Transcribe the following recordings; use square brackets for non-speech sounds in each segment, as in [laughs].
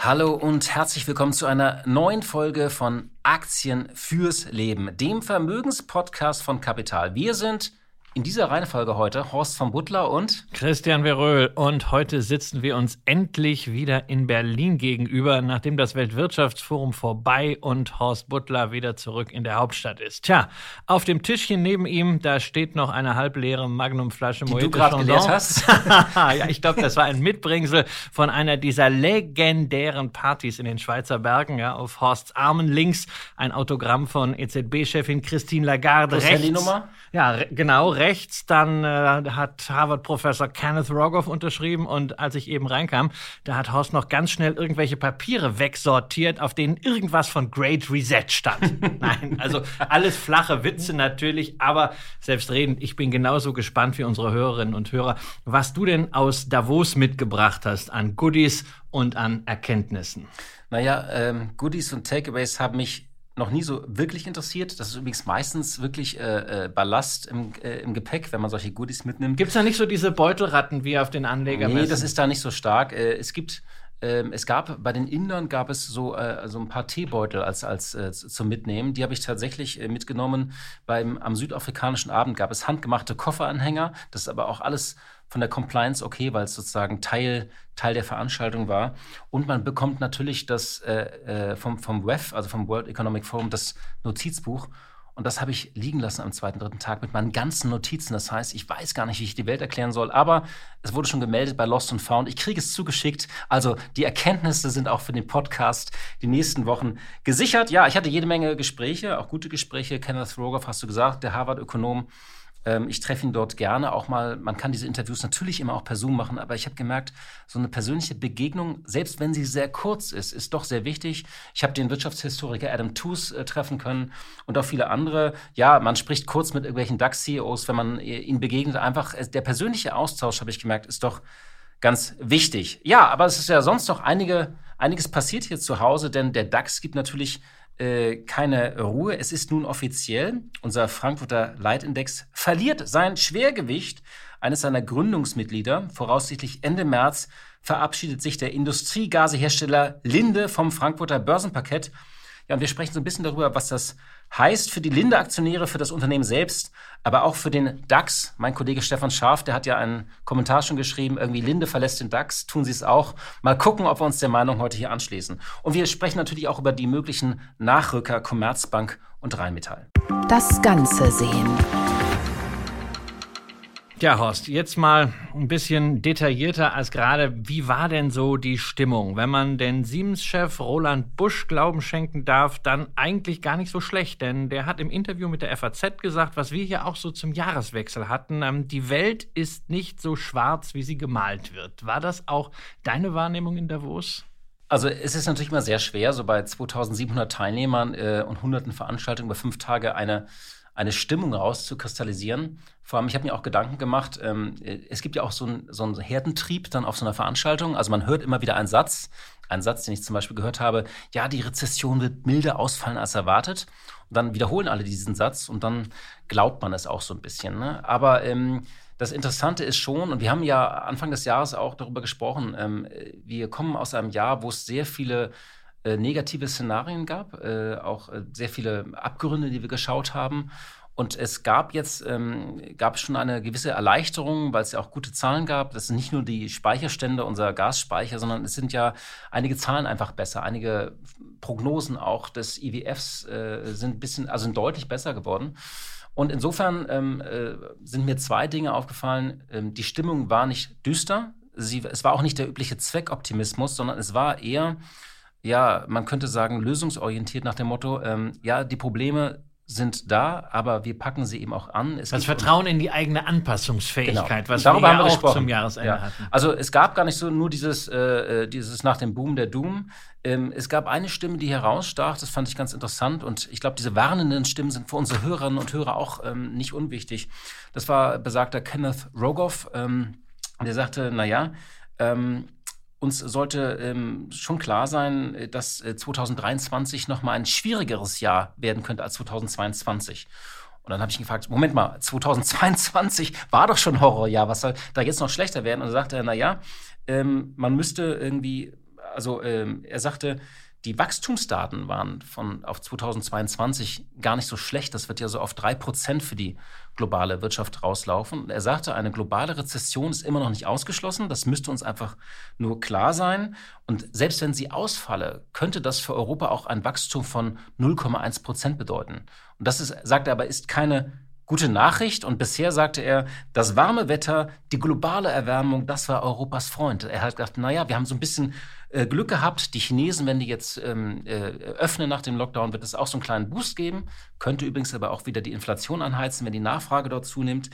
Hallo und herzlich willkommen zu einer neuen Folge von Aktien fürs Leben, dem Vermögenspodcast von Kapital. Wir sind in dieser Reihenfolge heute Horst von Butler und Christian Veröhl. Und heute sitzen wir uns endlich wieder in Berlin gegenüber, nachdem das Weltwirtschaftsforum vorbei und Horst Butler wieder zurück in der Hauptstadt ist. Tja, auf dem Tischchen neben ihm, da steht noch eine halbleere Magnumflasche Die du gerade geleert hast. [laughs] ja, ich glaube, das war ein Mitbringsel von einer dieser legendären Partys in den Schweizer Bergen. Ja, auf Horsts Armen links ein Autogramm von EZB-Chefin Christine Lagarde. Plus rechts, Handynummer? Ja, genau, rechts. Dann äh, hat Harvard-Professor Kenneth Rogoff unterschrieben und als ich eben reinkam, da hat Horst noch ganz schnell irgendwelche Papiere wegsortiert, auf denen irgendwas von Great Reset stand. [laughs] Nein, also alles flache Witze natürlich, aber selbstredend, ich bin genauso gespannt wie unsere Hörerinnen und Hörer, was du denn aus Davos mitgebracht hast an Goodies und an Erkenntnissen. Naja, ähm, Goodies und Takeaways haben mich noch nie so wirklich interessiert. Das ist übrigens meistens wirklich äh, äh, Ballast im, äh, im Gepäck, wenn man solche Goodies mitnimmt. Gibt es da nicht so diese Beutelratten wie auf den Anlegern? Nee, das ist da nicht so stark. Äh, es gibt ähm, es gab bei den Indern gab es so, äh, so ein paar Teebeutel als, als äh, zum Mitnehmen. Die habe ich tatsächlich äh, mitgenommen. Beim, am südafrikanischen Abend gab es handgemachte Kofferanhänger. Das ist aber auch alles von der Compliance okay, weil es sozusagen Teil, Teil der Veranstaltung war. Und man bekommt natürlich das äh, äh vom, vom WEF, also vom World Economic Forum, das Notizbuch. Und das habe ich liegen lassen am zweiten, dritten Tag mit meinen ganzen Notizen. Das heißt, ich weiß gar nicht, wie ich die Welt erklären soll. Aber es wurde schon gemeldet bei Lost and Found. Ich kriege es zugeschickt. Also die Erkenntnisse sind auch für den Podcast die nächsten Wochen gesichert. Ja, ich hatte jede Menge Gespräche, auch gute Gespräche. Kenneth Rogoff hast du gesagt, der Harvard-Ökonom ich treffe ihn dort gerne auch mal. Man kann diese Interviews natürlich immer auch per Zoom machen, aber ich habe gemerkt, so eine persönliche Begegnung, selbst wenn sie sehr kurz ist, ist doch sehr wichtig. Ich habe den Wirtschaftshistoriker Adam Tooze äh, treffen können und auch viele andere. Ja, man spricht kurz mit irgendwelchen DAX-CEOs, wenn man äh, ihnen begegnet. Einfach äh, der persönliche Austausch, habe ich gemerkt, ist doch ganz wichtig. Ja, aber es ist ja sonst noch einige, einiges passiert hier zu Hause, denn der DAX gibt natürlich äh, keine Ruhe. Es ist nun offiziell, unser Frankfurter Leitindex verliert sein Schwergewicht. Eines seiner Gründungsmitglieder, voraussichtlich Ende März, verabschiedet sich der Industriegasehersteller Linde vom Frankfurter Börsenparkett. Ja, und wir sprechen so ein bisschen darüber, was das heißt für die Linde-Aktionäre, für das Unternehmen selbst, aber auch für den DAX. Mein Kollege Stefan Scharf, der hat ja einen Kommentar schon geschrieben, irgendwie Linde verlässt den DAX, tun sie es auch. Mal gucken, ob wir uns der Meinung heute hier anschließen. Und wir sprechen natürlich auch über die möglichen Nachrücker Commerzbank und Rheinmetall. Das Ganze sehen. Ja, Horst, jetzt mal ein bisschen detaillierter als gerade. Wie war denn so die Stimmung? Wenn man den Siemens-Chef Roland Busch Glauben schenken darf, dann eigentlich gar nicht so schlecht, denn der hat im Interview mit der FAZ gesagt, was wir hier auch so zum Jahreswechsel hatten, ähm, die Welt ist nicht so schwarz, wie sie gemalt wird. War das auch deine Wahrnehmung in Davos? Also es ist natürlich immer sehr schwer, so bei 2700 Teilnehmern äh, und hunderten Veranstaltungen über fünf Tage eine eine Stimmung rauszukristallisieren. Vor allem, ich habe mir auch Gedanken gemacht, ähm, es gibt ja auch so einen so einen Herdentrieb dann auf so einer Veranstaltung. Also man hört immer wieder einen Satz, einen Satz, den ich zum Beispiel gehört habe, ja, die Rezession wird milder ausfallen als erwartet. Und dann wiederholen alle diesen Satz und dann glaubt man es auch so ein bisschen. Ne? Aber ähm, das Interessante ist schon, und wir haben ja Anfang des Jahres auch darüber gesprochen, ähm, wir kommen aus einem Jahr, wo es sehr viele äh, negative Szenarien gab, äh, auch äh, sehr viele Abgründe, die wir geschaut haben. Und es gab jetzt ähm, gab schon eine gewisse Erleichterung, weil es ja auch gute Zahlen gab. Das sind nicht nur die Speicherstände unserer Gasspeicher, sondern es sind ja einige Zahlen einfach besser. Einige Prognosen auch des IWFs äh, sind ein bisschen, also sind deutlich besser geworden. Und insofern ähm, äh, sind mir zwei Dinge aufgefallen. Ähm, die Stimmung war nicht düster. Sie, es war auch nicht der übliche Zweckoptimismus, sondern es war eher ja, man könnte sagen, lösungsorientiert nach dem Motto, ähm, ja, die Probleme sind da, aber wir packen sie eben auch an. Es das Vertrauen in die eigene Anpassungsfähigkeit, genau. was Darüber wir, haben wir auch gesprochen. zum Jahresende ja. hatten. Also es gab gar nicht so nur dieses, äh, äh, dieses nach dem Boom der Doom. Ähm, es gab eine Stimme, die herausstach, das fand ich ganz interessant und ich glaube, diese warnenden Stimmen sind für unsere Hörerinnen und Hörer auch ähm, nicht unwichtig. Das war besagter Kenneth Rogoff, ähm, der sagte, naja, ähm, uns sollte ähm, schon klar sein, äh, dass äh, 2023 nochmal ein schwierigeres Jahr werden könnte als 2022. Und dann habe ich ihn gefragt, Moment mal, 2022 war doch schon Horrorjahr, was soll da jetzt noch schlechter werden? Und dann sagte er, naja, ähm, man müsste irgendwie, also ähm, er sagte, die Wachstumsdaten waren von auf 2022 gar nicht so schlecht. Das wird ja so auf drei Prozent für die globale Wirtschaft rauslaufen. Er sagte, eine globale Rezession ist immer noch nicht ausgeschlossen. Das müsste uns einfach nur klar sein. Und selbst wenn sie ausfalle, könnte das für Europa auch ein Wachstum von 0,1 Prozent bedeuten. Und das ist, sagt er aber, ist keine gute Nachricht. Und bisher sagte er, das warme Wetter, die globale Erwärmung, das war Europas Freund. Er hat gedacht, naja, wir haben so ein bisschen äh, Glück gehabt. Die Chinesen, wenn die jetzt ähm, äh, öffnen nach dem Lockdown, wird es auch so einen kleinen Boost geben. Könnte übrigens aber auch wieder die Inflation anheizen, wenn die Nachfrage dort zunimmt.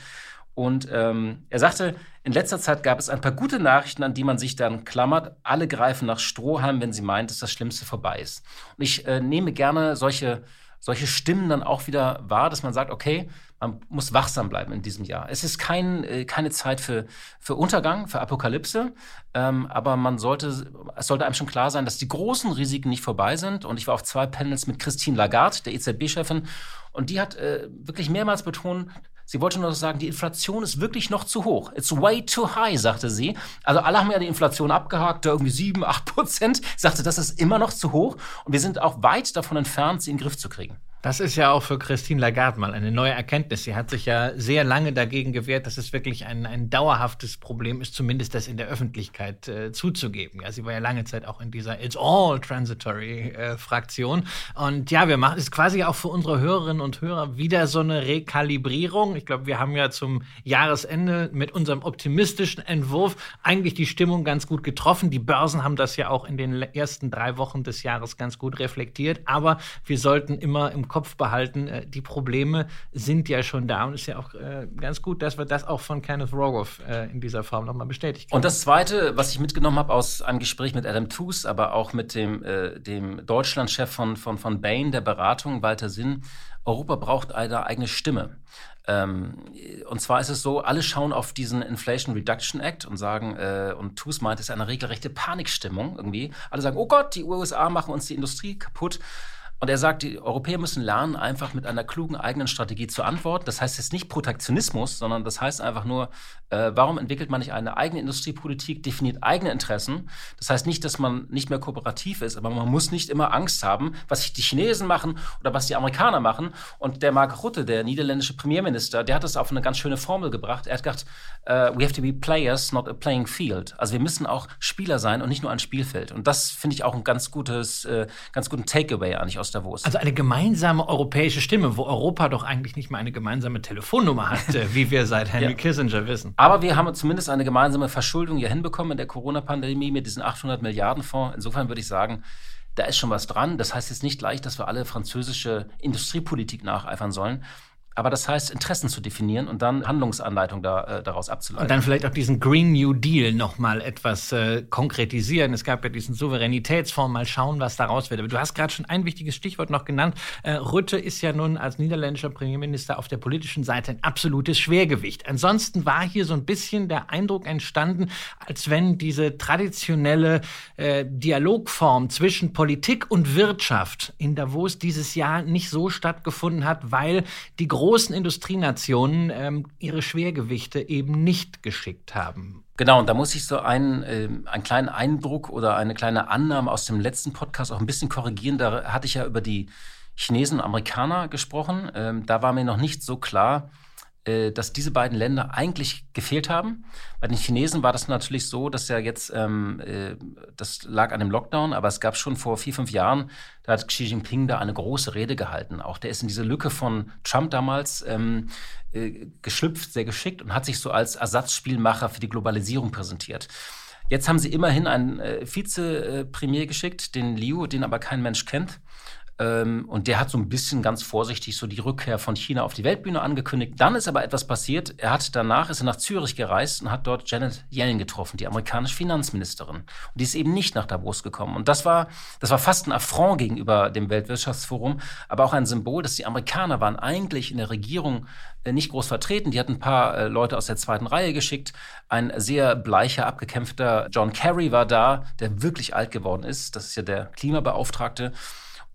Und ähm, er sagte, in letzter Zeit gab es ein paar gute Nachrichten, an die man sich dann klammert. Alle greifen nach Strohhalm, wenn sie meint, dass das Schlimmste vorbei ist. Und ich äh, nehme gerne solche, solche Stimmen dann auch wieder wahr, dass man sagt, okay, man muss wachsam bleiben in diesem Jahr. Es ist kein, äh, keine Zeit für, für Untergang, für Apokalypse, ähm, aber man sollte, es sollte einem schon klar sein, dass die großen Risiken nicht vorbei sind. Und ich war auf zwei Panels mit Christine Lagarde, der EZB-Chefin, und die hat äh, wirklich mehrmals betont, Sie wollte nur sagen, die Inflation ist wirklich noch zu hoch. It's way too high, sagte sie. Also alle haben ja die Inflation abgehakt, da irgendwie sieben, acht Prozent. Sie sagte, das ist immer noch zu hoch. Und wir sind auch weit davon entfernt, sie in den Griff zu kriegen. Das ist ja auch für Christine Lagarde mal eine neue Erkenntnis. Sie hat sich ja sehr lange dagegen gewehrt, dass es wirklich ein, ein dauerhaftes Problem ist, zumindest das in der Öffentlichkeit äh, zuzugeben. Ja, sie war ja lange Zeit auch in dieser It's all transitory äh, Fraktion. Und ja, wir machen es quasi auch für unsere Hörerinnen und Hörer wieder so eine Rekalibrierung. Ich glaube, wir haben ja zum Jahresende mit unserem optimistischen Entwurf eigentlich die Stimmung ganz gut getroffen. Die Börsen haben das ja auch in den ersten drei Wochen des Jahres ganz gut reflektiert. Aber wir sollten immer im Kopf behalten, äh, die Probleme sind ja schon da und ist ja auch äh, ganz gut, dass wir das auch von Kenneth Rogoff äh, in dieser Form nochmal bestätigt haben. Und das Zweite, was ich mitgenommen habe aus einem Gespräch mit Adam Tooze, aber auch mit dem, äh, dem Deutschlandchef von, von, von Bain, der Beratung, Walter Sinn, Europa braucht eine eigene Stimme. Ähm, und zwar ist es so, alle schauen auf diesen Inflation Reduction Act und sagen, äh, und TUS meint, es ist eine regelrechte Panikstimmung irgendwie. Alle sagen, oh Gott, die USA machen uns die Industrie kaputt. Und er sagt, die Europäer müssen lernen, einfach mit einer klugen eigenen Strategie zu antworten. Das heißt jetzt nicht Protektionismus, sondern das heißt einfach nur, äh, warum entwickelt man nicht eine eigene Industriepolitik, definiert eigene Interessen. Das heißt nicht, dass man nicht mehr kooperativ ist, aber man muss nicht immer Angst haben, was die Chinesen machen oder was die Amerikaner machen. Und der Mark Rutte, der niederländische Premierminister, der hat das auf eine ganz schöne Formel gebracht. Er hat gesagt, uh, we have to be players, not a playing field. Also wir müssen auch Spieler sein und nicht nur ein Spielfeld. Und das finde ich auch ein ganz gutes, äh, ganz guten Takeaway eigentlich aus aus Davos. Also eine gemeinsame europäische Stimme, wo Europa doch eigentlich nicht mal eine gemeinsame Telefonnummer hat, äh, wie wir seit Henry ja. Kissinger wissen. Aber wir haben zumindest eine gemeinsame Verschuldung hier hinbekommen in der Corona-Pandemie mit diesen 800 Milliarden Fonds. Insofern würde ich sagen, da ist schon was dran. Das heißt jetzt nicht gleich, dass wir alle französische Industriepolitik nacheifern sollen. Aber das heißt, Interessen zu definieren und dann Handlungsanleitung da, äh, daraus abzuleiten. Und dann vielleicht auch diesen Green New Deal nochmal etwas äh, konkretisieren. Es gab ja diesen Souveränitätsfonds, mal schauen, was daraus wird. Aber du hast gerade schon ein wichtiges Stichwort noch genannt. Äh, Rutte ist ja nun als niederländischer Premierminister auf der politischen Seite ein absolutes Schwergewicht. Ansonsten war hier so ein bisschen der Eindruck entstanden, als wenn diese traditionelle äh, Dialogform zwischen Politik und Wirtschaft in Davos dieses Jahr nicht so stattgefunden hat, weil die Industrienationen ähm, ihre Schwergewichte eben nicht geschickt haben. Genau, und da muss ich so einen, äh, einen kleinen Eindruck oder eine kleine Annahme aus dem letzten Podcast auch ein bisschen korrigieren. Da hatte ich ja über die Chinesen und Amerikaner gesprochen. Ähm, da war mir noch nicht so klar, dass diese beiden Länder eigentlich gefehlt haben. Bei den Chinesen war das natürlich so, dass ja jetzt, ähm, äh, das lag an dem Lockdown, aber es gab schon vor vier, fünf Jahren, da hat Xi Jinping da eine große Rede gehalten. Auch der ist in diese Lücke von Trump damals ähm, äh, geschlüpft, sehr geschickt und hat sich so als Ersatzspielmacher für die Globalisierung präsentiert. Jetzt haben sie immerhin einen äh, Vizepremier geschickt, den Liu, den aber kein Mensch kennt. Ähm, und der hat so ein bisschen ganz vorsichtig so die Rückkehr von China auf die Weltbühne angekündigt. Dann ist aber etwas passiert. Er hat danach ist er nach Zürich gereist und hat dort Janet Yellen getroffen, die amerikanische Finanzministerin. Und die ist eben nicht nach Davos gekommen. Und das war, das war fast ein Affront gegenüber dem Weltwirtschaftsforum, aber auch ein Symbol, dass die Amerikaner waren eigentlich in der Regierung äh, nicht groß vertreten. Die hatten ein paar äh, Leute aus der zweiten Reihe geschickt. Ein sehr bleicher, abgekämpfter John Kerry war da, der wirklich alt geworden ist. Das ist ja der Klimabeauftragte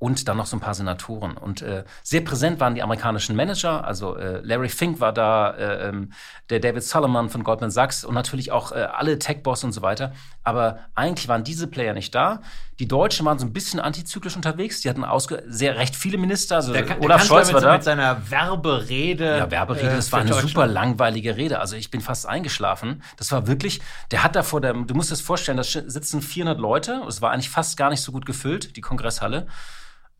und dann noch so ein paar Senatoren. Und äh, sehr präsent waren die amerikanischen Manager, also äh, Larry Fink war da, äh, ähm, der David Solomon von Goldman Sachs und natürlich auch äh, alle Tech-Boss und so weiter. Aber eigentlich waren diese Player nicht da. Die Deutschen waren so ein bisschen antizyklisch unterwegs. Die hatten ausge sehr recht viele Minister. Also der, der Olaf Scholz war da. Mit seiner Werberede. Ja, Werberede, das war eine super langweilige Rede. Also ich bin fast eingeschlafen. Das war wirklich, der hat da vor der, du musst es vorstellen, da sitzen 400 Leute. Es war eigentlich fast gar nicht so gut gefüllt, die Kongresshalle.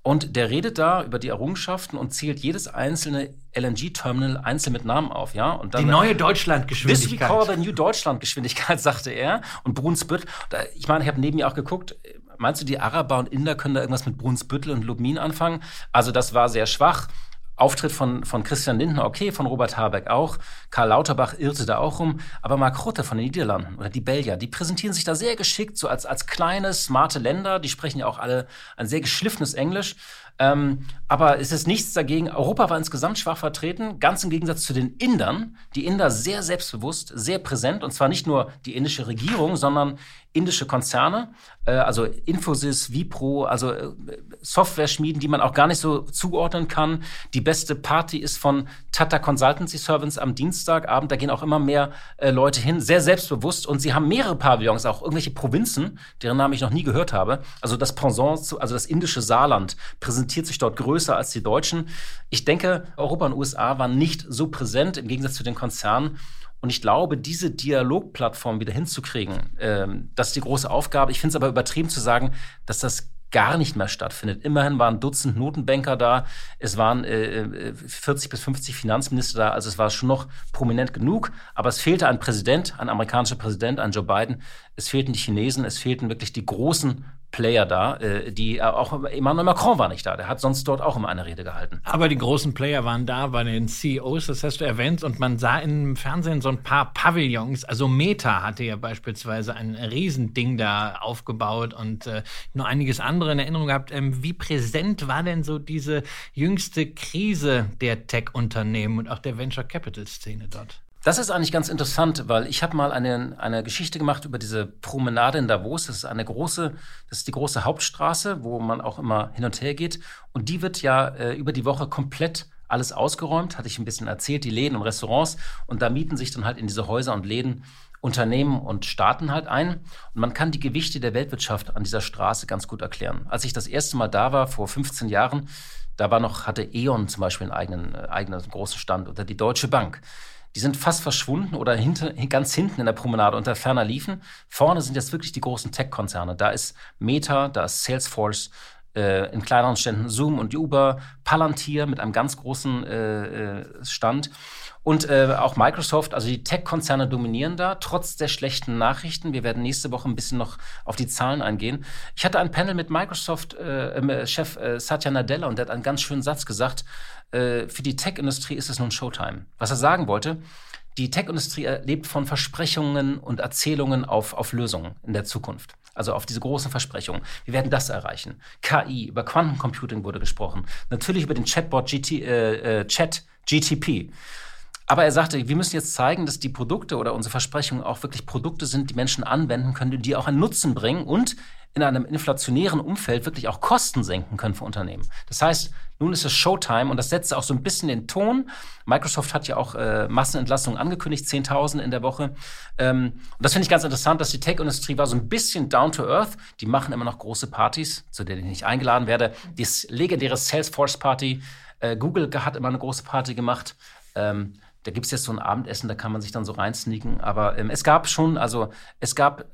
Und der redet da über die Errungenschaften und zählt jedes einzelne LNG-Terminal einzeln mit Namen auf, ja. Und dann, die neue Deutschlandgeschwindigkeit. This we call the new Deutschlandgeschwindigkeit, [laughs] sagte er. Und Brunsbüttel, ich meine, ich habe neben mir auch geguckt, meinst du, die Araber und Inder können da irgendwas mit Brunsbüttel und Lubmin anfangen? Also das war sehr schwach. Auftritt von, von Christian Lindner, okay, von Robert Habeck auch. Karl Lauterbach irrte da auch rum. Aber Mark Rutte von den Niederlanden oder die Belgier, die präsentieren sich da sehr geschickt, so als, als kleine, smarte Länder. Die sprechen ja auch alle ein sehr geschliffenes Englisch. Ähm, aber es ist nichts dagegen. Europa war insgesamt schwach vertreten, ganz im Gegensatz zu den Indern. Die Inder sehr selbstbewusst, sehr präsent. Und zwar nicht nur die indische Regierung, sondern indische Konzerne, äh, also Infosys, Vipro, also äh, Software-Schmieden, die man auch gar nicht so zuordnen kann. Die beste Party ist von Tata Consultancy Servants am Dienstagabend. Da gehen auch immer mehr äh, Leute hin, sehr selbstbewusst. Und sie haben mehrere Pavillons, auch irgendwelche Provinzen, deren Namen ich noch nie gehört habe. Also das Pendant, zu, also das indische Saarland, präsentiert sich dort größer als die Deutschen. Ich denke, Europa und USA waren nicht so präsent im Gegensatz zu den Konzernen. Und ich glaube, diese Dialogplattform wieder hinzukriegen, ähm, das ist die große Aufgabe. Ich finde es aber übertrieben zu sagen, dass das gar nicht mehr stattfindet. Immerhin waren Dutzend Notenbanker da, es waren äh, 40 äh, bis 50 Finanzminister da, also es war schon noch prominent genug, aber es fehlte ein Präsident, ein amerikanischer Präsident, ein Joe Biden, es fehlten die Chinesen, es fehlten wirklich die großen Player da, äh, die äh, auch Emmanuel Macron war nicht da, der hat sonst dort auch immer eine Rede gehalten. Aber die großen Player waren da bei den CEOs, das hast du erwähnt, und man sah im Fernsehen so ein paar Pavillons. Also Meta hatte ja beispielsweise ein Riesending da aufgebaut und äh, nur einiges andere in Erinnerung gehabt. Ähm, wie präsent war denn so diese jüngste Krise der Tech-Unternehmen und auch der Venture Capital-Szene dort? Das ist eigentlich ganz interessant, weil ich habe mal eine, eine Geschichte gemacht über diese Promenade in Davos. Das ist eine große, das ist die große Hauptstraße, wo man auch immer hin und her geht. Und die wird ja äh, über die Woche komplett alles ausgeräumt, hatte ich ein bisschen erzählt, die Läden und Restaurants. Und da mieten sich dann halt in diese Häuser und Läden Unternehmen und Staaten halt ein. Und man kann die Gewichte der Weltwirtschaft an dieser Straße ganz gut erklären. Als ich das erste Mal da war, vor 15 Jahren, da war noch, hatte E.ON zum Beispiel einen eigenen, äh, eigenen großen Stand oder die Deutsche Bank. Die sind fast verschwunden oder hinter, ganz hinten in der Promenade unter ferner liefen. Vorne sind jetzt wirklich die großen Tech-Konzerne. Da ist Meta, da ist Salesforce, äh, in kleineren Ständen Zoom und Uber, Palantir mit einem ganz großen äh, äh Stand. Und äh, auch Microsoft, also die Tech-Konzerne dominieren da, trotz der schlechten Nachrichten. Wir werden nächste Woche ein bisschen noch auf die Zahlen eingehen. Ich hatte ein Panel mit Microsoft-Chef äh, äh, Satya Nadella und der hat einen ganz schönen Satz gesagt. Äh, für die Tech-Industrie ist es nun Showtime. Was er sagen wollte, die Tech-Industrie lebt von Versprechungen und Erzählungen auf, auf Lösungen in der Zukunft. Also auf diese großen Versprechungen. Wir werden das erreichen. KI, über Quantencomputing wurde gesprochen. Natürlich über den Chatbot GT, äh, äh, Chat GTP. Aber er sagte, wir müssen jetzt zeigen, dass die Produkte oder unsere Versprechungen auch wirklich Produkte sind, die Menschen anwenden können, die auch einen Nutzen bringen und in einem inflationären Umfeld wirklich auch Kosten senken können für Unternehmen. Das heißt, nun ist es Showtime und das setzt auch so ein bisschen den Ton. Microsoft hat ja auch äh, Massenentlassungen angekündigt, 10.000 in der Woche. Ähm, und das finde ich ganz interessant, dass die Tech-Industrie war so ein bisschen down to earth. Die machen immer noch große Partys, zu denen ich nicht eingeladen werde. Die legendäre Salesforce-Party. Äh, Google hat immer eine große Party gemacht. Ähm, da gibt es jetzt so ein Abendessen, da kann man sich dann so reinsneaken. Aber ähm, es gab schon, also es gab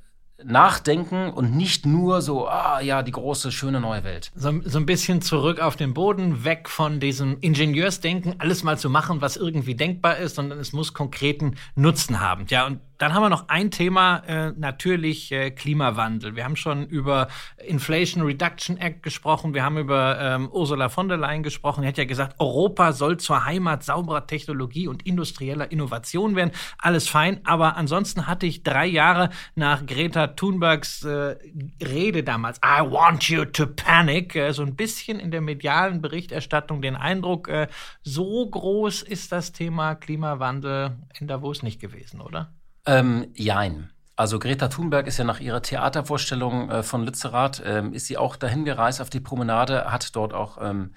Nachdenken und nicht nur so, ah ja, die große, schöne neue Welt. So, so, ein bisschen zurück auf den Boden, weg von diesem Ingenieursdenken, alles mal zu machen, was irgendwie denkbar ist, sondern es muss konkreten Nutzen haben. Ja, und dann haben wir noch ein Thema, äh, natürlich äh, Klimawandel. Wir haben schon über Inflation Reduction Act gesprochen, wir haben über ähm, Ursula von der Leyen gesprochen. Er hat ja gesagt, Europa soll zur Heimat sauberer Technologie und industrieller Innovation werden. Alles fein, aber ansonsten hatte ich drei Jahre nach Greta Thunbergs äh, Rede damals, I want you to panic, äh, so ein bisschen in der medialen Berichterstattung den Eindruck, äh, so groß ist das Thema Klimawandel in Davos nicht gewesen, oder? Ähm, jein. Also Greta Thunberg ist ja nach ihrer Theatervorstellung äh, von Lützerath, ähm, ist sie auch dahin gereist auf die Promenade, hat dort auch ähm,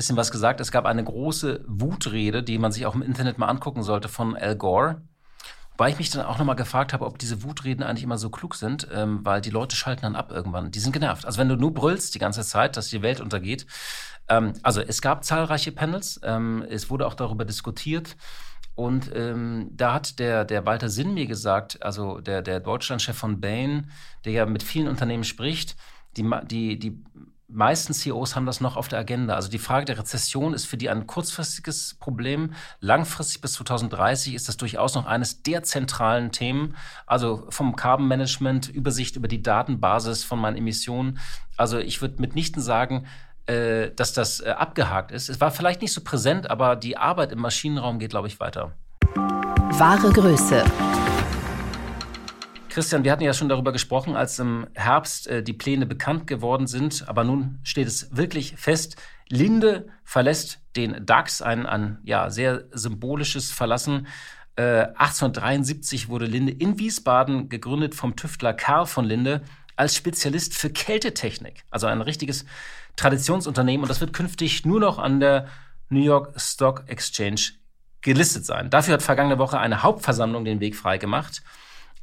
bisschen was gesagt. Es gab eine große Wutrede, die man sich auch im Internet mal angucken sollte von Al Gore. Wobei ich mich dann auch nochmal gefragt habe, ob diese Wutreden eigentlich immer so klug sind, ähm, weil die Leute schalten dann ab irgendwann. Die sind genervt. Also wenn du nur brüllst die ganze Zeit, dass die Welt untergeht. Ähm, also es gab zahlreiche Panels. Ähm, es wurde auch darüber diskutiert. Und ähm, da hat der, der Walter Sinn mir gesagt, also der, der Deutschlandchef von Bain, der ja mit vielen Unternehmen spricht, die, die, die meisten CEOs haben das noch auf der Agenda. Also die Frage der Rezession ist für die ein kurzfristiges Problem. Langfristig bis 2030 ist das durchaus noch eines der zentralen Themen. Also vom Carbon Management, Übersicht über die Datenbasis von meinen Emissionen. Also ich würde mitnichten sagen, äh, dass das äh, abgehakt ist. Es war vielleicht nicht so präsent, aber die Arbeit im Maschinenraum geht, glaube ich, weiter. Wahre Größe. Christian, wir hatten ja schon darüber gesprochen, als im Herbst äh, die Pläne bekannt geworden sind. Aber nun steht es wirklich fest. Linde verlässt den DAX, ein, ein ja, sehr symbolisches Verlassen. Äh, 1873 wurde Linde in Wiesbaden gegründet vom Tüftler Karl von Linde als Spezialist für Kältetechnik. Also ein richtiges Traditionsunternehmen und das wird künftig nur noch an der New York Stock Exchange gelistet sein. Dafür hat vergangene Woche eine Hauptversammlung den Weg freigemacht.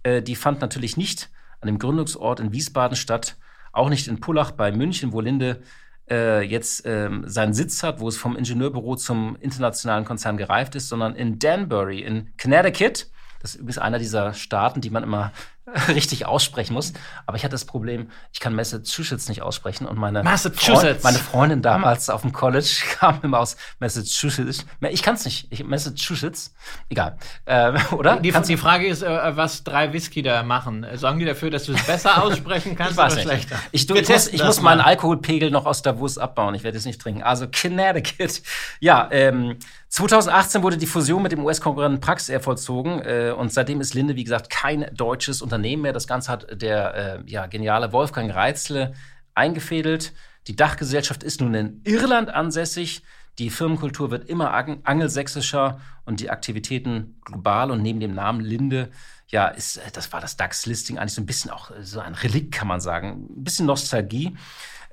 Äh, die fand natürlich nicht an dem Gründungsort in Wiesbaden statt, auch nicht in Pullach bei München, wo Linde äh, jetzt ähm, seinen Sitz hat, wo es vom Ingenieurbüro zum internationalen Konzern gereift ist, sondern in Danbury in Connecticut. Das ist übrigens einer dieser Staaten, die man immer [laughs] richtig aussprechen muss. Aber ich hatte das Problem, ich kann Massachusetts nicht aussprechen und meine, Massachusetts. Freund, meine Freundin damals auf dem College [laughs] kam immer aus Massachusetts. Ich kann es nicht. Ich, Massachusetts. Egal. Äh, [laughs] oder? Die, die, Frage ist, äh, was drei Whisky da machen. Sorgen die dafür, dass du es besser aussprechen kannst ich oder nicht. schlechter? Ich, du, ich muss, ich muss meinen Alkoholpegel noch aus Davos abbauen. Ich werde es nicht trinken. Also Connecticut. Ja, ähm, 2018 wurde die Fusion mit dem US-Konkurrenten Praxair vollzogen äh, und seitdem ist Linde, wie gesagt, kein deutsches Unternehmen mehr. Das Ganze hat der äh, ja, geniale Wolfgang Reitzle eingefädelt. Die Dachgesellschaft ist nun in Irland ansässig. Die Firmenkultur wird immer angelsächsischer und die Aktivitäten global und neben dem Namen Linde, ja, ist, äh, das war das DAX-Listing eigentlich so ein bisschen auch äh, so ein Relikt, kann man sagen. Ein bisschen Nostalgie.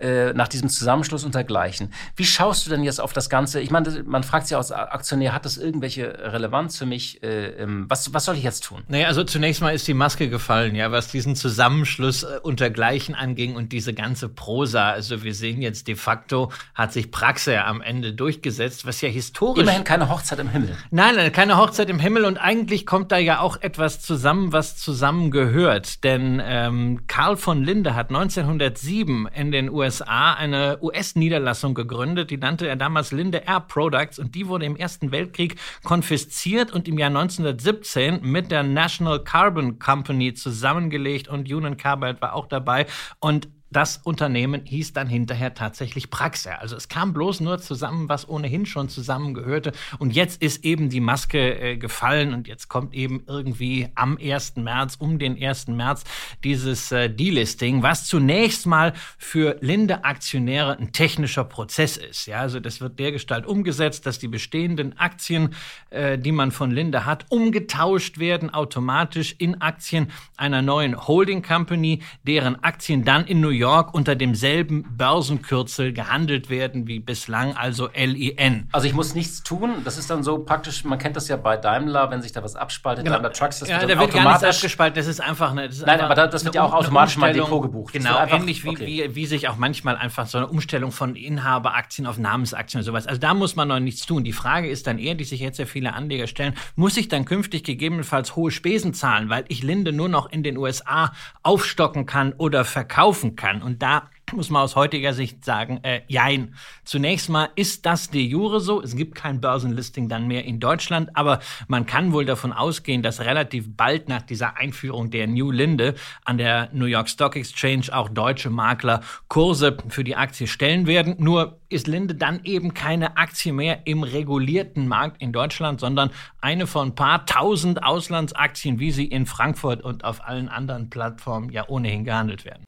Äh, nach diesem Zusammenschluss und dergleichen. Wie schaust du denn jetzt auf das Ganze? Ich meine, man fragt sich als Aktionär, hat das irgendwelche Relevanz für mich? Äh, ähm, was, was soll ich jetzt tun? Naja, also zunächst mal ist die Maske gefallen, ja, was diesen Zusammenschluss äh, untergleichen anging und diese ganze Prosa. Also wir sehen jetzt de facto, hat sich Praxe am Ende durchgesetzt, was ja historisch. Immerhin keine Hochzeit im Himmel. Nein, nein, keine Hochzeit im Himmel und eigentlich kommt da ja auch etwas zusammen, was zusammengehört. Denn ähm, Karl von Linde hat 1907 in den USA USA eine US-Niederlassung gegründet, die nannte er damals Linde Air Products und die wurde im Ersten Weltkrieg konfisziert und im Jahr 1917 mit der National Carbon Company zusammengelegt und Union Carbide war auch dabei. Und das Unternehmen hieß dann hinterher tatsächlich Praxair. Also es kam bloß nur zusammen, was ohnehin schon zusammengehörte. Und jetzt ist eben die Maske äh, gefallen und jetzt kommt eben irgendwie am 1. März, um den 1. März, dieses äh, Delisting, was zunächst mal für Linde-Aktionäre ein technischer Prozess ist. Ja, also das wird dergestalt umgesetzt, dass die bestehenden Aktien, äh, die man von Linde hat, umgetauscht werden automatisch in Aktien einer neuen Holding Company, deren Aktien dann in New York York unter demselben Börsenkürzel gehandelt werden wie bislang, also LIN. Also ich muss nichts tun. Das ist dann so praktisch, man kennt das ja bei Daimler, wenn sich da was abspaltet, genau. Daimler Trucks, das ja, wird da wird gar nichts abgespalten, das ist einfach eine das Nein, aber das wird ja auch automatisch mal Depot gebucht. Genau, einfach, ähnlich wie, okay. wie, wie sich auch manchmal einfach so eine Umstellung von Inhaberaktien auf Namensaktien und sowas. Also da muss man noch nichts tun. Die Frage ist dann eher, die sich jetzt sehr viele Anleger stellen, muss ich dann künftig gegebenenfalls hohe Spesen zahlen, weil ich Linde nur noch in den USA aufstocken kann oder verkaufen kann? Kann. Und da muss man aus heutiger Sicht sagen, äh, jein. Zunächst mal ist das de jure so. Es gibt kein Börsenlisting dann mehr in Deutschland, aber man kann wohl davon ausgehen, dass relativ bald nach dieser Einführung der New Linde an der New York Stock Exchange auch deutsche Makler Kurse für die Aktie stellen werden. Nur ist Linde dann eben keine Aktie mehr im regulierten Markt in Deutschland, sondern eine von ein paar tausend Auslandsaktien, wie sie in Frankfurt und auf allen anderen Plattformen ja ohnehin gehandelt werden.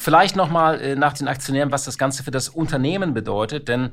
Vielleicht nochmal äh, nach den Aktionären, was das Ganze für das Unternehmen bedeutet, denn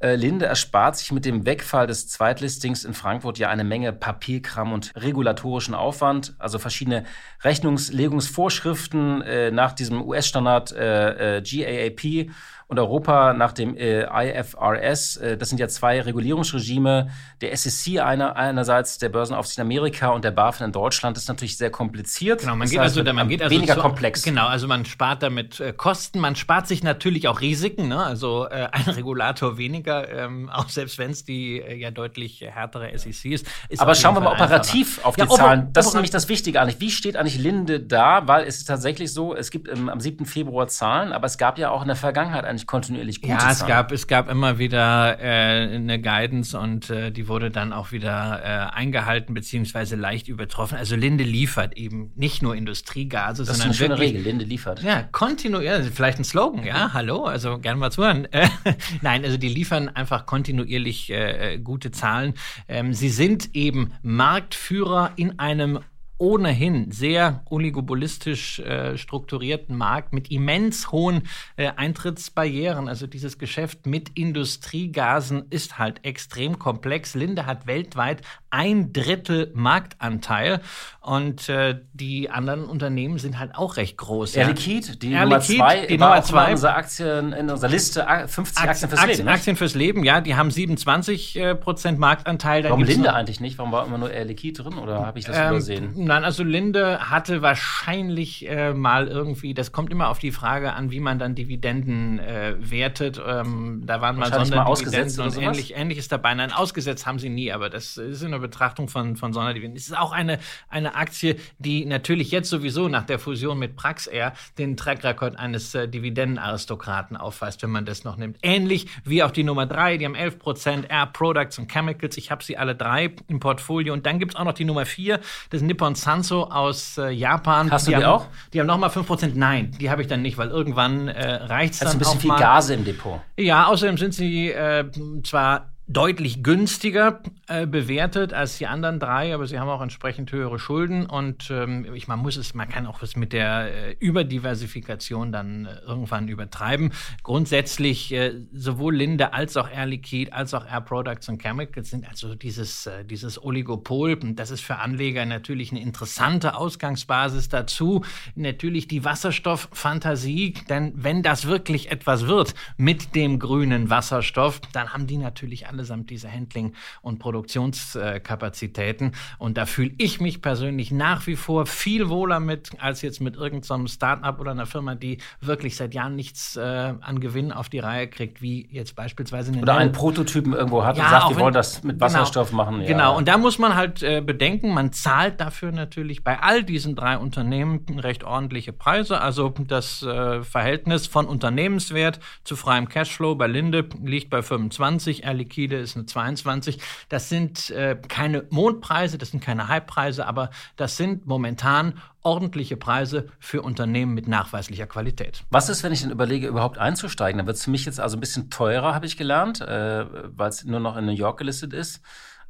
äh, Linde erspart sich mit dem Wegfall des Zweitlistings in Frankfurt ja eine Menge Papierkram und regulatorischen Aufwand, also verschiedene Rechnungslegungsvorschriften äh, nach diesem US-Standard äh, äh GAAP und Europa nach dem äh, IFRS. Äh, das sind ja zwei Regulierungsregime. Der SEC einer, einerseits, der Börsenaufsicht in Amerika und der BaFin in Deutschland. Das ist natürlich sehr kompliziert. Genau, man geht also, man geht also weniger zu, komplex. Genau, also man spart damit äh, Kosten. Man spart sich natürlich auch Risiken. Ne? Also äh, ein Regulator weniger, ähm, auch selbst wenn es die äh, ja deutlich härtere SEC ist. ist Aber schauen wir mal operativ einfacher. auf die ja, Zahlen. Das ist nämlich das Wichtige eigentlich. Wie steht eigentlich Linde da? Weil es ist tatsächlich so, es gibt ähm, am 7. Februar Zahlen, aber es gab ja auch in der Vergangenheit eigentlich kontinuierlich gute Ja, es gab, es gab immer wieder äh, eine Guidance und äh, die wurde dann auch wieder äh, eingehalten beziehungsweise leicht übertroffen. Also Linde liefert eben nicht nur Industriegase, das sondern ist eine wirklich, schöne Regel. Linde liefert. Ja, kontinuierlich, vielleicht ein Slogan, ja, hallo, also gerne mal zuhören. [laughs] Nein, also die liefern einfach kontinuierlich äh, gute Zahlen. Ähm, sie sind eben Marktführer in einem ohnehin sehr oligopolistisch äh, strukturierten Markt mit immens hohen äh, Eintrittsbarrieren. Also dieses Geschäft mit Industriegasen ist halt extrem komplex. Linde hat weltweit ein Drittel Marktanteil und äh, die anderen Unternehmen sind halt auch recht groß. Air Liquid, die Air Nummer Liquid, zwei, die Nummer zwei. Unsere Aktien in unserer Liste 50 Aktien, Aktien fürs Aktien, Leben. Aktien fürs Leben, ja, die haben 27 äh, Prozent Marktanteil. Warum Linde eigentlich nicht? Warum war immer nur Air Liquid drin oder habe ich das ähm, übersehen? Nein, also Linde hatte wahrscheinlich äh, mal irgendwie, das kommt immer auf die Frage an, wie man dann Dividenden äh, wertet. Ähm, da waren mal Sonderdividenden und ähnlich, ähnliches dabei. Nein, ausgesetzt haben sie nie, aber das ist in der Betrachtung von, von Sonderdividenden. Es ist auch eine, eine Aktie, die natürlich jetzt sowieso nach der Fusion mit Praxair den Track-Record eines äh, Dividendenaristokraten aufweist, wenn man das noch nimmt. Ähnlich wie auch die Nummer drei, die haben 11 Prozent Air Products und Chemicals. Ich habe sie alle drei im Portfolio. Und dann gibt es auch noch die Nummer vier, das Nippon Sanso aus äh, Japan. Hast du die, die haben, auch? Die haben nochmal 5%. Nein, die habe ich dann nicht, weil irgendwann äh, reicht es dann. Also ein bisschen viel mal. Gase im Depot. Ja, außerdem sind sie äh, zwar deutlich günstiger äh, bewertet als die anderen drei, aber sie haben auch entsprechend höhere Schulden und ähm, ich, man muss es, man kann auch was mit der äh, Überdiversifikation dann äh, irgendwann übertreiben. Grundsätzlich äh, sowohl Linde als auch Air Liquid als auch Air Products und Chemicals sind also dieses äh, dieses Oligopol und das ist für Anleger natürlich eine interessante Ausgangsbasis dazu. Natürlich die Wasserstofffantasie, denn wenn das wirklich etwas wird mit dem grünen Wasserstoff, dann haben die natürlich allesamt diese Handling- und Produktionskapazitäten. Und da fühle ich mich persönlich nach wie vor viel wohler mit, als jetzt mit irgendeinem Start-up oder einer Firma, die wirklich seit Jahren nichts äh, an Gewinn auf die Reihe kriegt, wie jetzt beispielsweise eine Oder einen Prototypen irgendwo hat ja, und sagt, die wollen das mit genau. Wasserstoff genau, machen. Ja. Genau, und da muss man halt äh, bedenken, man zahlt dafür natürlich bei all diesen drei Unternehmen recht ordentliche Preise. Also das äh, Verhältnis von Unternehmenswert zu freiem Cashflow bei Linde liegt bei 25, Air Liquide Liquide ist eine 22. Das sind äh, keine Mondpreise, das sind keine Hypepreise, aber das sind momentan ordentliche Preise für Unternehmen mit nachweislicher Qualität. Was ist, wenn ich dann überlege, überhaupt einzusteigen? Dann wird es für mich jetzt also ein bisschen teurer, habe ich gelernt, äh, weil es nur noch in New York gelistet ist.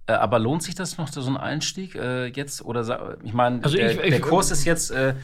Äh, aber lohnt sich das noch, so ein Einstieg äh, jetzt? Oder ich meine, also der, der, Kurs ist jetzt äh,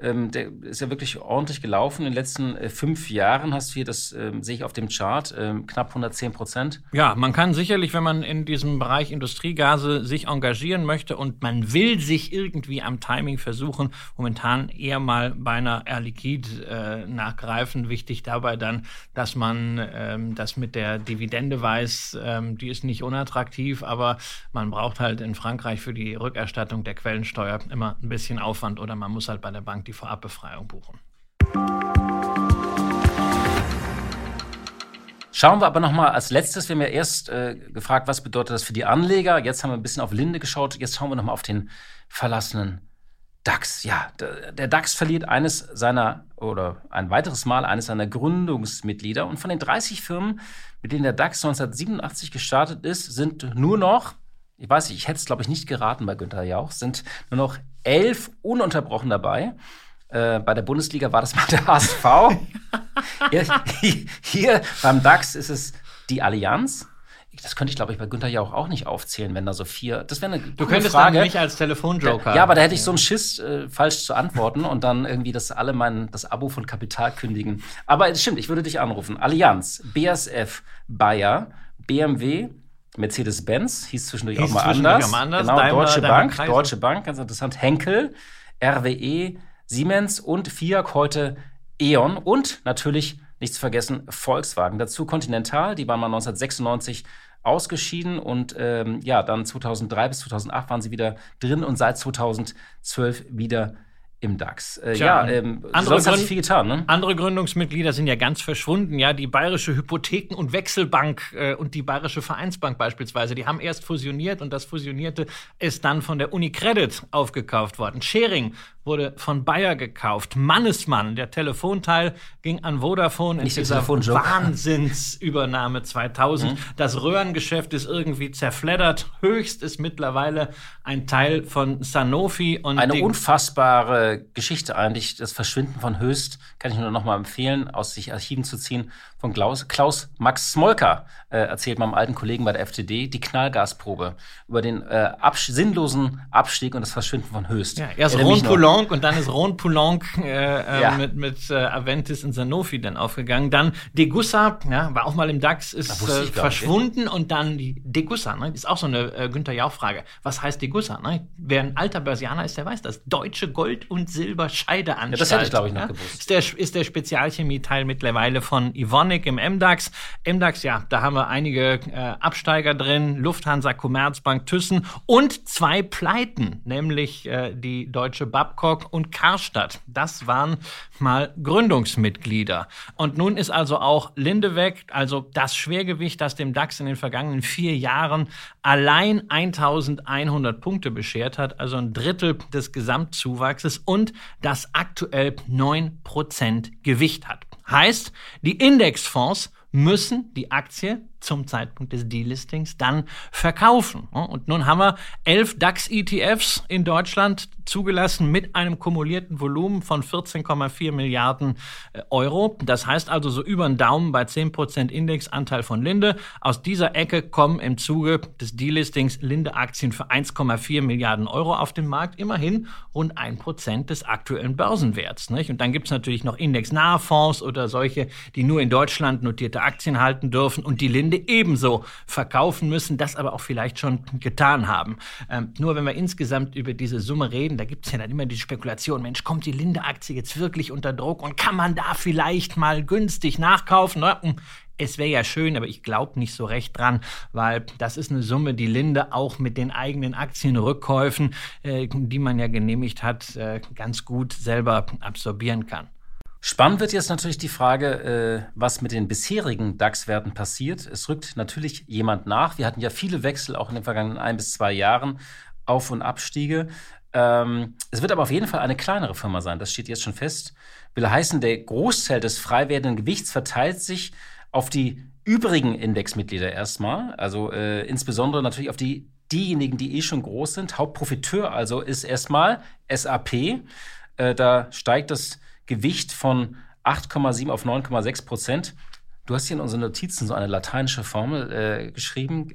ähm, der ist ja wirklich ordentlich gelaufen. In den letzten äh, fünf Jahren hast du hier, das ähm, sehe ich auf dem Chart, ähm, knapp 110 Prozent. Ja, man kann sicherlich, wenn man in diesem Bereich Industriegase sich engagieren möchte und man will sich irgendwie am Timing versuchen, momentan eher mal bei einer Air Liquide äh, nachgreifen. Wichtig dabei dann, dass man ähm, das mit der Dividende weiß, ähm, die ist nicht unattraktiv, aber man braucht halt in Frankreich für die Rückerstattung der Quellensteuer immer ein bisschen Aufwand oder man muss halt bei der Bank die Vorabbefreiung buchen. Schauen wir aber noch mal als letztes, wir haben ja erst äh, gefragt, was bedeutet das für die Anleger. Jetzt haben wir ein bisschen auf Linde geschaut. Jetzt schauen wir noch mal auf den verlassenen DAX, ja. Der DAX verliert eines seiner oder ein weiteres Mal eines seiner Gründungsmitglieder. Und von den 30 Firmen, mit denen der DAX 1987 gestartet ist, sind nur noch, ich weiß nicht, ich hätte es glaube ich nicht geraten bei Günther Jauch, sind nur noch elf ununterbrochen dabei. Äh, bei der Bundesliga war das [laughs] mal der HSV. [laughs] hier, hier beim DAX ist es die Allianz das könnte ich, glaube ich, bei Günther ja auch nicht aufzählen, wenn da so vier. Das wäre eine Du könntest Frage. dann nicht als Telefonjoker. Ja, aber da hätte ich so einen Schiss, äh, falsch zu antworten und dann irgendwie, dass alle mein das Abo von Kapital kündigen. Aber es stimmt, ich würde dich anrufen. Allianz, BASF, Bayer, BMW, Mercedes-Benz, hieß zwischendurch hieß auch mal anders. Auch mal anders. Genau, Daimler, Deutsche Daimler Bank, Kreise. Deutsche Bank, ganz interessant. Henkel, RWE, Siemens und FIAC heute E.ON und natürlich nicht zu vergessen Volkswagen. Dazu Continental, die waren mal 1996 ausgeschieden und ähm, ja, dann 2003 bis 2008 waren sie wieder drin und seit 2012 wieder im DAX. Äh, Tja, ja, ähm, andere, Gründ viel getan, ne? andere Gründungsmitglieder sind ja ganz verschwunden. Ja, die Bayerische Hypotheken- und Wechselbank äh, und die Bayerische Vereinsbank beispielsweise, die haben erst fusioniert und das Fusionierte ist dann von der Unicredit aufgekauft worden. Schering wurde von Bayer gekauft. Mannesmann, der Telefonteil, ging an Vodafone Nicht in dieser Wahnsinnsübernahme 2000. Mhm. Das Röhrengeschäft ist irgendwie zerfleddert. Höchst ist mittlerweile ein Teil von Sanofi. Und Eine unfassbare Geschichte eigentlich. Das Verschwinden von Höchst kann ich nur noch mal empfehlen, aus sich Archiven zu ziehen von Klaus, Klaus Max Smolka äh, erzählt meinem alten Kollegen bei der FTD die Knallgasprobe über den äh, Abs sinnlosen Abstieg und das Verschwinden von Höchst. Ja, erst Ron Poulenc und dann ist Ron Poulenc äh, äh, ja. mit, mit äh, Aventis und Sanofi dann aufgegangen. Dann Degussa, ja, war auch mal im DAX, ist äh, verschwunden nicht. und dann die Degussa, ne, ist auch so eine äh, Günther Jauch-Frage. Was heißt Degussa? Ne? Wer ein alter Börsianer ist, der weiß das. Deutsche Gold- und Silber-Scheideanstalt. Ja, das hätte ich, glaube ich, noch ja? gewusst. Ist der, ist der Spezialchemie-Teil mittlerweile von Evonik im MDAX. MDAX, ja, da haben wir einige äh, Absteiger drin, Lufthansa, Commerzbank, Thyssen und zwei Pleiten, nämlich äh, die Deutsche Babcock und Karstadt. Das waren mal Gründungsmitglieder. Und nun ist also auch Linde weg, also das Schwergewicht, das dem DAX in den vergangenen vier Jahren allein 1100 Punkte beschert hat, also ein Drittel des Gesamtzuwachses und das aktuell 9% Gewicht hat. Heißt, die Indexfonds müssen die Aktie zum Zeitpunkt des Delistings dann verkaufen. Und nun haben wir elf DAX-ETFs in Deutschland zugelassen mit einem kumulierten Volumen von 14,4 Milliarden äh, Euro. Das heißt also so über den Daumen bei 10% Indexanteil von Linde. Aus dieser Ecke kommen im Zuge des Delistings Linde-Aktien für 1,4 Milliarden Euro auf den Markt. Immerhin rund 1% des aktuellen Börsenwerts. Und dann gibt es natürlich noch indexnahe Fonds oder solche, die nur in Deutschland notierte Aktien halten dürfen und die Linde Ende ebenso verkaufen müssen, das aber auch vielleicht schon getan haben. Ähm, nur wenn wir insgesamt über diese Summe reden, da gibt es ja dann immer die Spekulation, Mensch, kommt die Linde-Aktie jetzt wirklich unter Druck und kann man da vielleicht mal günstig nachkaufen? Hm, es wäre ja schön, aber ich glaube nicht so recht dran, weil das ist eine Summe, die Linde auch mit den eigenen Aktienrückkäufen, äh, die man ja genehmigt hat, äh, ganz gut selber absorbieren kann. Spannend wird jetzt natürlich die Frage, äh, was mit den bisherigen DAX-Werten passiert. Es rückt natürlich jemand nach. Wir hatten ja viele Wechsel auch in den vergangenen ein bis zwei Jahren, Auf- und Abstiege. Ähm, es wird aber auf jeden Fall eine kleinere Firma sein, das steht jetzt schon fest. Will heißen, der Großteil des frei werdenden Gewichts verteilt sich auf die übrigen Indexmitglieder erstmal, also äh, insbesondere natürlich auf die diejenigen, die eh schon groß sind. Hauptprofiteur also ist erstmal SAP. Äh, da steigt das Gewicht von 8,7 auf 9,6 Prozent. Du hast hier in unseren Notizen so eine lateinische Formel äh, geschrieben.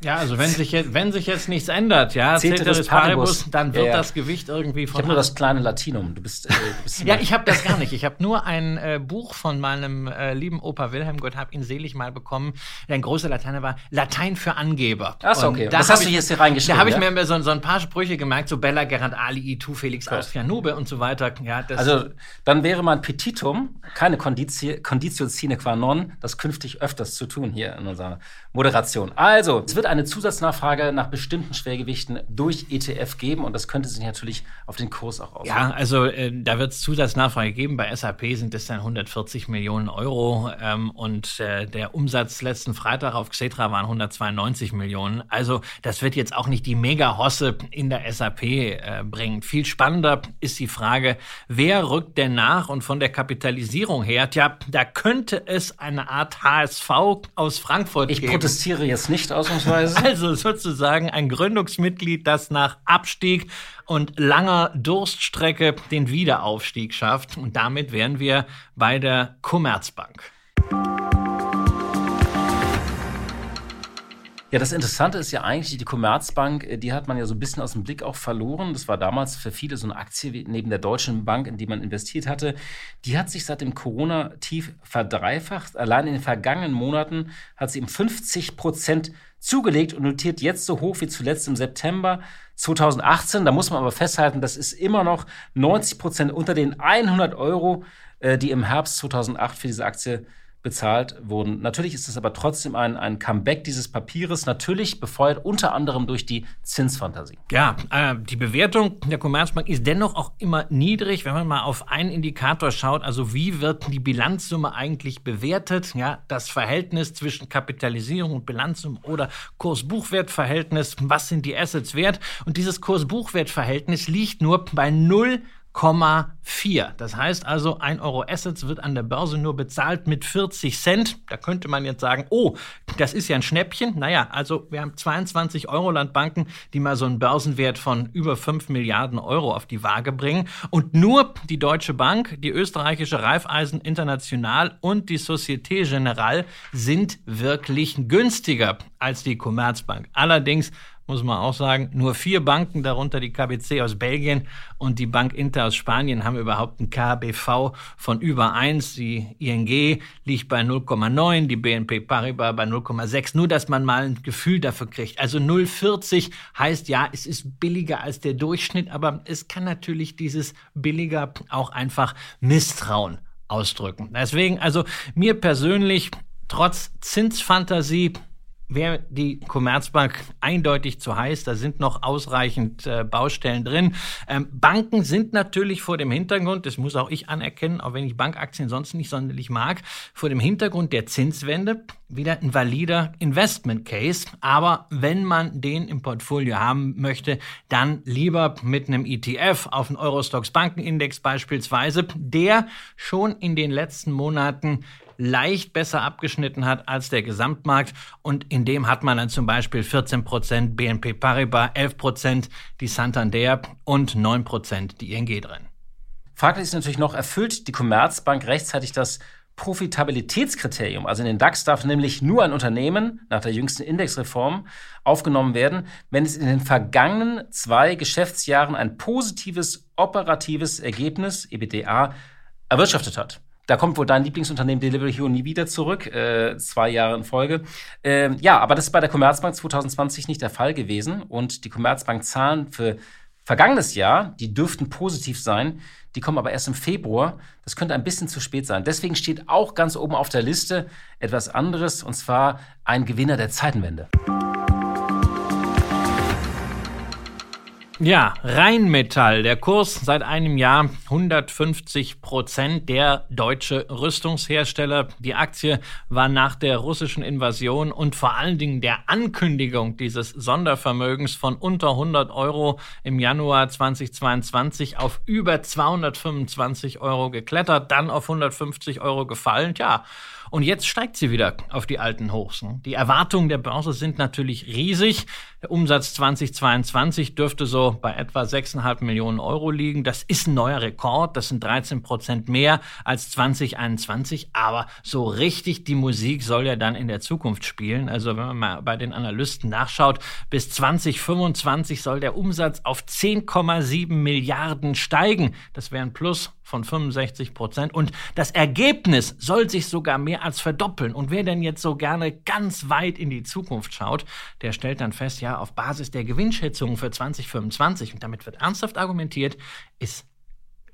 Ja, also wenn sich jetzt, wenn sich jetzt nichts ändert, ja, Ceteris Paribus, dann wird ja, ja. das Gewicht irgendwie von. Ich habe nur das kleine Latinum. Du bist. Äh, du bist [laughs] ja, ich habe das gar nicht. Ich habe nur ein äh, Buch von meinem äh, lieben Opa Wilhelm, Gott hab ihn selig mal bekommen. Der ein großer Lateiner war Latein für Angeber. Achso, okay. das hast du jetzt hier reingeschrieben. Da habe ich ja? mir so, so, ein paar Sprüche gemerkt, so Bella Gerard Ali, Tu Felix ja. Austria Nube und so weiter. Ja, also dann wäre mein Petitum keine Conditio, Conditio sine qua non, das künftig öfters zu tun hier in unserer Moderation. Also es wird eine Zusatznachfrage nach bestimmten Schwergewichten durch ETF geben und das könnte sich natürlich auf den Kurs auch auswirken. Ja, also äh, da wird es Zusatznachfrage geben. Bei SAP sind es dann 140 Millionen Euro ähm, und äh, der Umsatz letzten Freitag auf Xetra waren 192 Millionen. Also das wird jetzt auch nicht die Mega-Hosse in der SAP äh, bringen. Viel spannender ist die Frage, wer rückt denn nach und von der Kapitalisierung her, tja, da könnte es eine Art HSV aus Frankfurt ich geben. Ich protestiere jetzt nicht ausnahmsweise. [laughs] Also sozusagen ein Gründungsmitglied, das nach Abstieg und langer Durststrecke den Wiederaufstieg schafft. Und damit wären wir bei der Commerzbank. Ja, das Interessante ist ja eigentlich, die Commerzbank, äh, die hat man ja so ein bisschen aus dem Blick auch verloren. Das war damals für viele so eine Aktie neben der Deutschen Bank, in die man investiert hatte. Die hat sich seit dem Corona-Tief verdreifacht. Allein in den vergangenen Monaten hat sie um 50 Prozent zugelegt und notiert jetzt so hoch wie zuletzt im September 2018. Da muss man aber festhalten, das ist immer noch 90 Prozent unter den 100 Euro, äh, die im Herbst 2008 für diese Aktie bezahlt wurden. Natürlich ist es aber trotzdem ein, ein Comeback dieses Papieres, natürlich befeuert unter anderem durch die Zinsfantasie. Ja, äh, die Bewertung der Commerzbank ist dennoch auch immer niedrig, wenn man mal auf einen Indikator schaut, also wie wird die Bilanzsumme eigentlich bewertet, ja, das Verhältnis zwischen Kapitalisierung und Bilanzsumme oder Kurs-Buchwert-Verhältnis, was sind die Assets wert? Und dieses Kurs-Buchwert-Verhältnis liegt nur bei 0 4. Das heißt also, 1 Euro Assets wird an der Börse nur bezahlt mit 40 Cent. Da könnte man jetzt sagen, oh, das ist ja ein Schnäppchen. Naja, also wir haben 22 Euro-Landbanken, die mal so einen Börsenwert von über 5 Milliarden Euro auf die Waage bringen. Und nur die Deutsche Bank, die österreichische Raiffeisen International und die Societe Generale sind wirklich günstiger als die Commerzbank. Allerdings muss man auch sagen. Nur vier Banken, darunter die KBC aus Belgien und die Bank Inter aus Spanien, haben überhaupt ein KBV von über 1. Die ING liegt bei 0,9, die BNP Paribas bei 0,6. Nur, dass man mal ein Gefühl dafür kriegt. Also 0,40 heißt ja, es ist billiger als der Durchschnitt, aber es kann natürlich dieses billiger auch einfach Misstrauen ausdrücken. Deswegen, also mir persönlich, trotz Zinsfantasie, wäre die Commerzbank eindeutig zu heiß. Da sind noch ausreichend äh, Baustellen drin. Ähm, Banken sind natürlich vor dem Hintergrund, das muss auch ich anerkennen, auch wenn ich Bankaktien sonst nicht sonderlich mag, vor dem Hintergrund der Zinswende wieder ein valider Investment Case. Aber wenn man den im Portfolio haben möchte, dann lieber mit einem ETF auf den Eurostox Bankenindex beispielsweise, der schon in den letzten Monaten leicht besser abgeschnitten hat als der Gesamtmarkt. Und in dem hat man dann zum Beispiel 14 Prozent BNP Paribas, 11 Prozent die Santander und 9 Prozent die ING drin. Fraglich ist natürlich noch, erfüllt die Commerzbank rechtzeitig das Profitabilitätskriterium. Also in den DAX darf nämlich nur ein Unternehmen nach der jüngsten Indexreform aufgenommen werden, wenn es in den vergangenen zwei Geschäftsjahren ein positives operatives Ergebnis, EBDA, erwirtschaftet hat. Da kommt wohl dein Lieblingsunternehmen Delivery Hero nie wieder zurück, äh, zwei Jahre in Folge. Ähm, ja, aber das ist bei der Commerzbank 2020 nicht der Fall gewesen. Und die Commerzbank Zahlen für vergangenes Jahr, die dürften positiv sein, die kommen aber erst im Februar. Das könnte ein bisschen zu spät sein. Deswegen steht auch ganz oben auf der Liste etwas anderes, und zwar ein Gewinner der Zeitenwende. Ja, Rheinmetall, der Kurs seit einem Jahr 150 Prozent, der deutsche Rüstungshersteller. Die Aktie war nach der russischen Invasion und vor allen Dingen der Ankündigung dieses Sondervermögens von unter 100 Euro im Januar 2022 auf über 225 Euro geklettert, dann auf 150 Euro gefallen. Ja, und jetzt steigt sie wieder auf die alten Hochs. Die Erwartungen der Börse sind natürlich riesig. Der Umsatz 2022 dürfte so bei etwa 6,5 Millionen Euro liegen. Das ist ein neuer Rekord. Das sind 13 Prozent mehr als 2021. Aber so richtig die Musik soll ja dann in der Zukunft spielen. Also wenn man mal bei den Analysten nachschaut, bis 2025 soll der Umsatz auf 10,7 Milliarden steigen. Das wäre ein Plus von 65 Prozent. Und das Ergebnis soll sich sogar mehr als verdoppeln. Und wer denn jetzt so gerne ganz weit in die Zukunft schaut, der stellt dann fest, ja, auf Basis der Gewinnschätzungen für 2025, und damit wird ernsthaft argumentiert, ist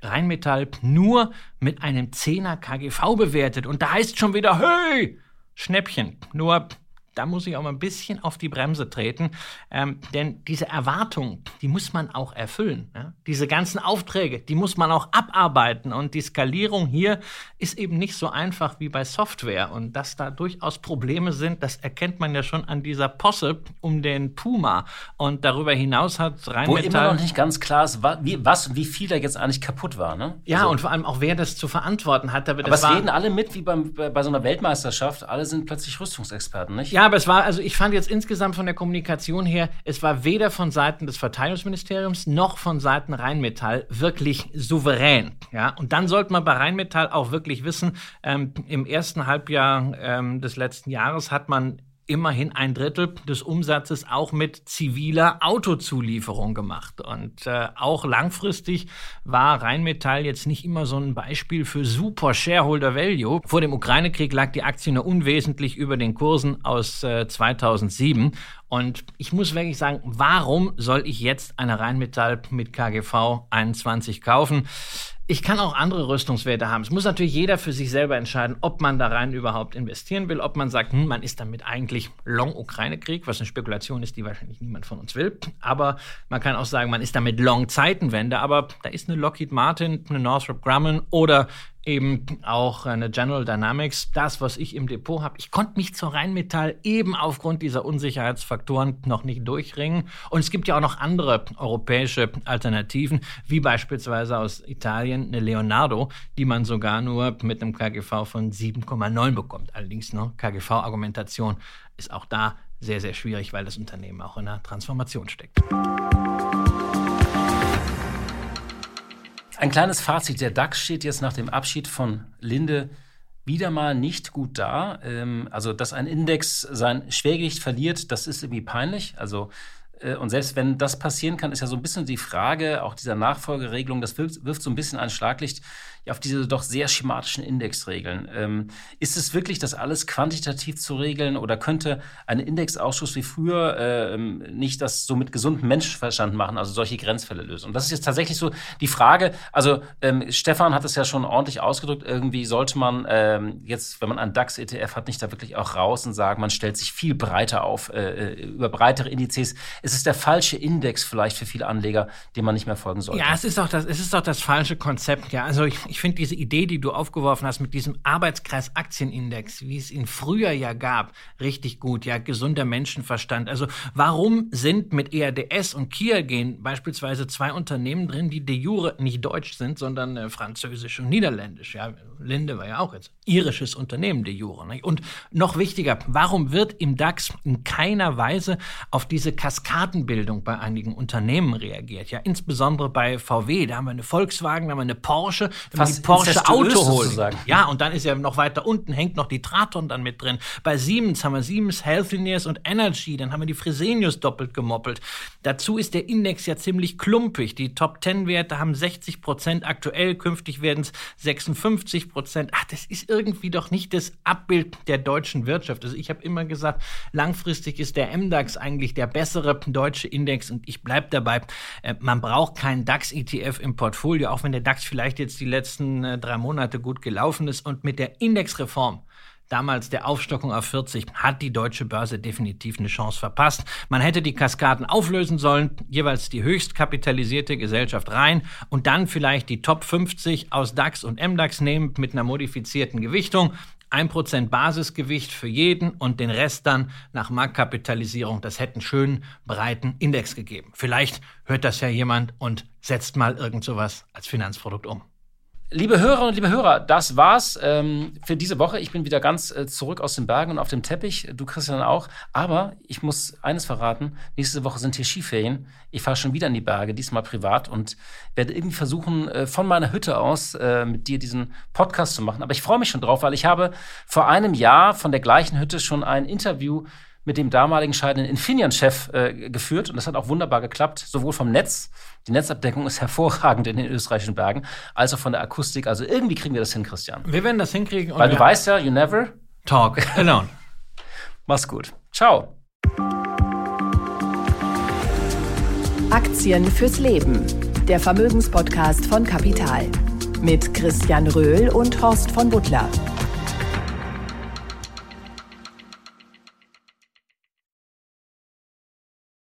Rheinmetall nur mit einem 10er KGV bewertet. Und da heißt schon wieder, hey, Schnäppchen. Nur da muss ich auch mal ein bisschen auf die Bremse treten. Ähm, denn diese Erwartung, die muss man auch erfüllen. Ja? Diese ganzen Aufträge, die muss man auch abarbeiten. Und die Skalierung hier ist eben nicht so einfach wie bei Software. Und dass da durchaus Probleme sind, das erkennt man ja schon an dieser Posse um den Puma. Und darüber hinaus hat Rheinmetall... Wo immer noch nicht ganz klar ist, was und wie viel da jetzt eigentlich kaputt war. Ne? Ja, also, und vor allem auch, wer das zu verantworten hat. Aber es reden alle mit, wie beim, bei so einer Weltmeisterschaft. Alle sind plötzlich Rüstungsexperten, nicht? Ja, aber es war, also ich fand jetzt insgesamt von der Kommunikation her, es war weder von Seiten des Verteidigungsministeriums noch von Seiten Rheinmetall wirklich souverän. Ja, und dann sollte man bei Rheinmetall auch wirklich wissen, ähm, im ersten Halbjahr ähm, des letzten Jahres hat man immerhin ein Drittel des Umsatzes auch mit ziviler Autozulieferung gemacht. Und äh, auch langfristig war Rheinmetall jetzt nicht immer so ein Beispiel für super Shareholder Value. Vor dem Ukraine-Krieg lag die Aktie nur unwesentlich über den Kursen aus äh, 2007. Und ich muss wirklich sagen, warum soll ich jetzt eine Rheinmetall mit KGV 21 kaufen? Ich kann auch andere Rüstungswerte haben. Es muss natürlich jeder für sich selber entscheiden, ob man da rein überhaupt investieren will, ob man sagt, hm, man ist damit eigentlich Long-Ukraine-Krieg, was eine Spekulation ist, die wahrscheinlich niemand von uns will. Aber man kann auch sagen, man ist damit Long-Zeitenwende. Aber da ist eine Lockheed Martin, eine Northrop Grumman oder eben auch eine General Dynamics, das, was ich im Depot habe. Ich konnte mich zur Rheinmetall eben aufgrund dieser Unsicherheitsfaktoren noch nicht durchringen. Und es gibt ja auch noch andere europäische Alternativen, wie beispielsweise aus Italien eine Leonardo, die man sogar nur mit einem KGV von 7,9 bekommt. Allerdings ne, KGV-Argumentation ist auch da sehr, sehr schwierig, weil das Unternehmen auch in einer Transformation steckt. Ein kleines Fazit. Der DAX steht jetzt nach dem Abschied von Linde wieder mal nicht gut da. Ähm, also, dass ein Index sein Schwergewicht verliert, das ist irgendwie peinlich. Also, äh, und selbst wenn das passieren kann, ist ja so ein bisschen die Frage auch dieser Nachfolgeregelung, das wirft, wirft so ein bisschen ein Schlaglicht auf diese doch sehr schematischen Indexregeln. Ähm, ist es wirklich, das alles quantitativ zu regeln oder könnte ein Indexausschuss wie früher äh, nicht das so mit gesundem Menschenverstand machen, also solche Grenzfälle lösen? Und das ist jetzt tatsächlich so die Frage, also ähm, Stefan hat es ja schon ordentlich ausgedrückt, irgendwie sollte man ähm, jetzt, wenn man einen DAX-ETF hat, nicht da wirklich auch raus und sagen, man stellt sich viel breiter auf, äh, äh über breitere Indizes. Es ist der falsche Index vielleicht für viele Anleger, dem man nicht mehr folgen sollte. Ja, es ist auch das, es ist auch das falsche Konzept. Ja, also ich, ich finde diese Idee, die du aufgeworfen hast mit diesem Arbeitskreis Aktienindex, wie es ihn früher ja gab, richtig gut. Ja, gesunder Menschenverstand. Also warum sind mit ERDS und Kia gehen beispielsweise zwei Unternehmen drin, die de jure nicht deutsch sind, sondern äh, französisch und niederländisch? Ja, Linde war ja auch jetzt irisches Unternehmen de jure. Nicht? Und noch wichtiger, warum wird im DAX in keiner Weise auf diese Kaskadenbildung bei einigen Unternehmen reagiert? Ja, insbesondere bei VW, da haben wir eine Volkswagen, da haben wir eine Porsche, wir die Porsche Auto holen. Ja, und dann ist ja noch weiter unten, hängt noch die Traton dann mit drin. Bei Siemens haben wir Siemens Healthineers und Energy, dann haben wir die Fresenius doppelt gemoppelt. Dazu ist der Index ja ziemlich klumpig. Die Top 10 Werte haben 60 Prozent aktuell, künftig werden es 56 Prozent. Ach, das ist irgendwie doch nicht das Abbild der deutschen Wirtschaft. Also ich habe immer gesagt, langfristig ist der MDAX eigentlich der bessere deutsche Index und ich bleibe dabei, äh, man braucht keinen DAX-ETF im Portfolio, auch wenn der DAX vielleicht jetzt die letzten äh, drei Monate gut gelaufen ist. Und mit der Indexreform damals der Aufstockung auf 40, hat die deutsche Börse definitiv eine Chance verpasst. Man hätte die Kaskaden auflösen sollen, jeweils die höchst kapitalisierte Gesellschaft rein und dann vielleicht die Top 50 aus DAX und MDAX nehmen mit einer modifizierten Gewichtung. 1% Basisgewicht für jeden und den Rest dann nach Marktkapitalisierung. Das hätte einen schönen breiten Index gegeben. Vielleicht hört das ja jemand und setzt mal irgend sowas als Finanzprodukt um. Liebe Hörerinnen und liebe Hörer, das war's ähm, für diese Woche. Ich bin wieder ganz äh, zurück aus den Bergen und auf dem Teppich. Du, Christian, auch. Aber ich muss eines verraten. Nächste Woche sind hier Skiferien. Ich fahre schon wieder in die Berge, diesmal privat und werde irgendwie versuchen, äh, von meiner Hütte aus äh, mit dir diesen Podcast zu machen. Aber ich freue mich schon drauf, weil ich habe vor einem Jahr von der gleichen Hütte schon ein Interview mit dem damaligen scheidenden Infineon-Chef äh, geführt und das hat auch wunderbar geklappt, sowohl vom Netz, die Netzabdeckung ist [laughs] hervorragend in den österreichischen Bergen, als auch von der Akustik. Also irgendwie kriegen wir das hin, Christian. Wir werden das hinkriegen. Weil du weißt ja, you never talk [laughs] alone. Mach's gut. Ciao. Aktien fürs Leben. Der Vermögenspodcast von Kapital. Mit Christian Röhl und Horst von Butler.